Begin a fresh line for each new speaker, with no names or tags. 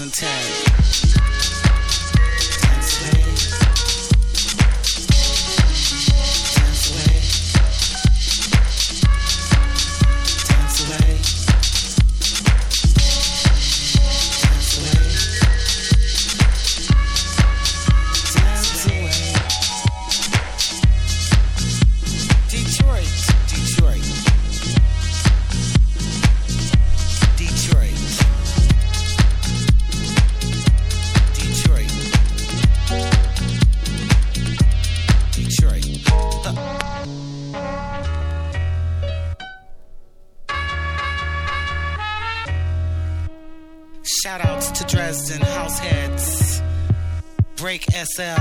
2010. Break